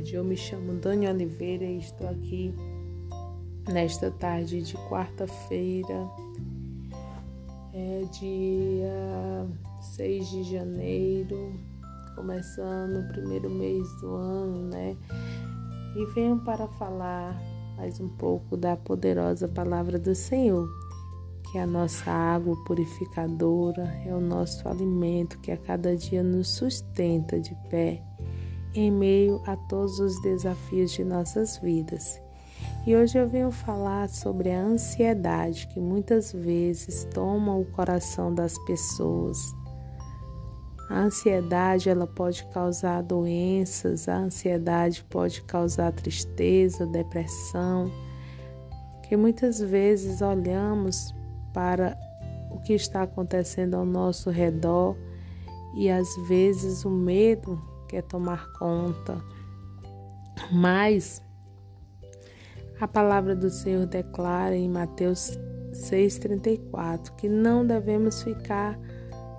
tarde. Eu me chamo Dani Oliveira e estou aqui nesta tarde de quarta-feira, é dia 6 de janeiro, começando o primeiro mês do ano, né? E venho para falar mais um pouco da poderosa palavra do Senhor, que é a nossa água purificadora, é o nosso alimento que a cada dia nos sustenta de pé em meio a todos os desafios de nossas vidas. E hoje eu venho falar sobre a ansiedade que muitas vezes toma o coração das pessoas. A ansiedade ela pode causar doenças, a ansiedade pode causar tristeza, depressão, que muitas vezes olhamos para o que está acontecendo ao nosso redor e às vezes o medo quer tomar conta. Mas a palavra do Senhor declara em Mateus 6,34 que não devemos ficar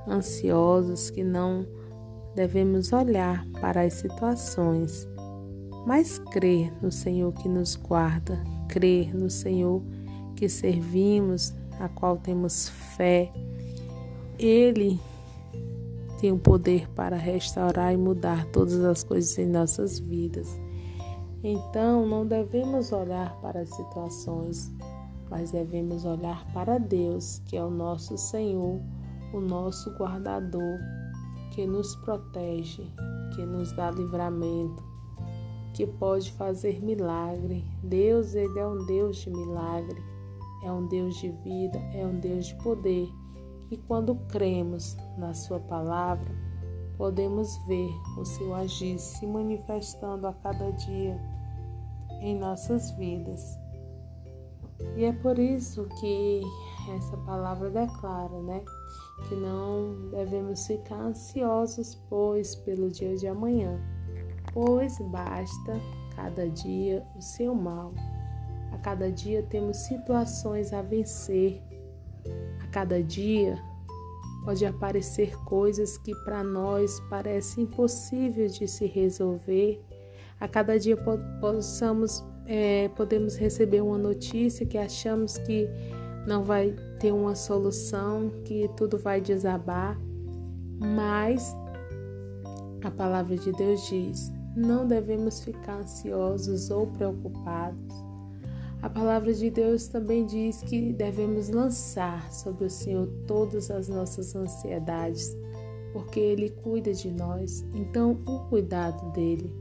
ansiosos, que não devemos olhar para as situações, mas crer no Senhor que nos guarda, crer no Senhor que servimos, a qual temos fé. Ele tem o poder para restaurar e mudar todas as coisas em nossas vidas. Então, não devemos olhar para as situações, mas devemos olhar para Deus, que é o nosso Senhor, o nosso guardador, que nos protege, que nos dá livramento, que pode fazer milagre. Deus, ele é um Deus de milagre, é um Deus de vida, é um Deus de poder. E quando cremos na Sua palavra, podemos ver o seu agir se manifestando a cada dia em nossas vidas. E é por isso que essa palavra declara, né? Que não devemos ficar ansiosos, pois, pelo dia de amanhã, pois basta cada dia o seu mal. A cada dia temos situações a vencer cada dia pode aparecer coisas que para nós parecem impossíveis de se resolver. A cada dia possamos, é, podemos receber uma notícia que achamos que não vai ter uma solução, que tudo vai desabar, mas a palavra de Deus diz: não devemos ficar ansiosos ou preocupados a palavra de Deus também diz que devemos lançar sobre o Senhor todas as nossas ansiedades, porque Ele cuida de nós. Então, o cuidado dele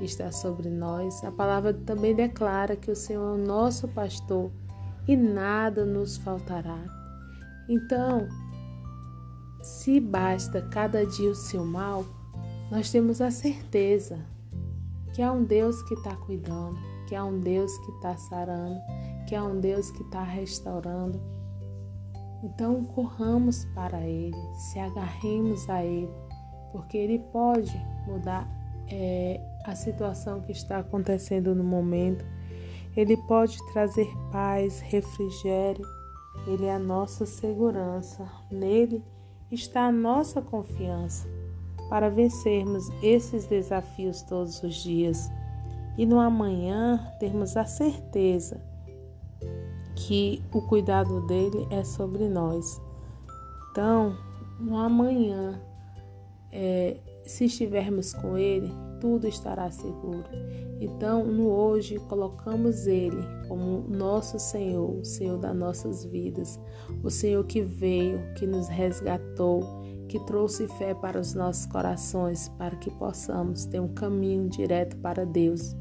está sobre nós. A palavra também declara que o Senhor é o nosso pastor e nada nos faltará. Então, se basta cada dia o seu mal, nós temos a certeza que há um Deus que está cuidando que há um Deus que está sarando, que há um Deus que está restaurando. Então corramos para Ele, se agarremos a Ele, porque Ele pode mudar é, a situação que está acontecendo no momento. Ele pode trazer paz, refrigério. Ele é a nossa segurança. Nele está a nossa confiança para vencermos esses desafios todos os dias e no amanhã termos a certeza que o cuidado dele é sobre nós. Então, no amanhã, é, se estivermos com ele, tudo estará seguro. Então, no hoje, colocamos ele como nosso Senhor, o Senhor das nossas vidas, o Senhor que veio, que nos resgatou, que trouxe fé para os nossos corações, para que possamos ter um caminho direto para Deus.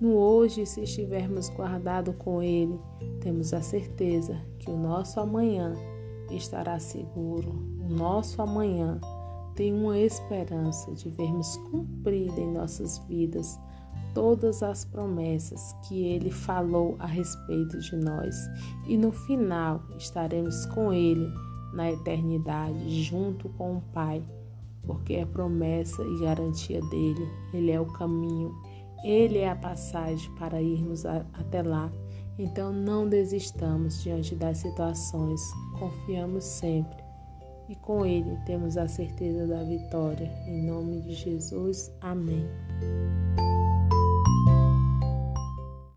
No hoje, se estivermos guardados com Ele, temos a certeza que o nosso amanhã estará seguro. O nosso amanhã tem uma esperança de vermos cumprida em nossas vidas todas as promessas que Ele falou a respeito de nós. E no final estaremos com Ele na eternidade, junto com o Pai, porque é promessa e garantia dele. Ele é o caminho ele é a passagem para irmos a, até lá. Então não desistamos diante das situações, confiamos sempre e com Ele temos a certeza da vitória. Em nome de Jesus, amém.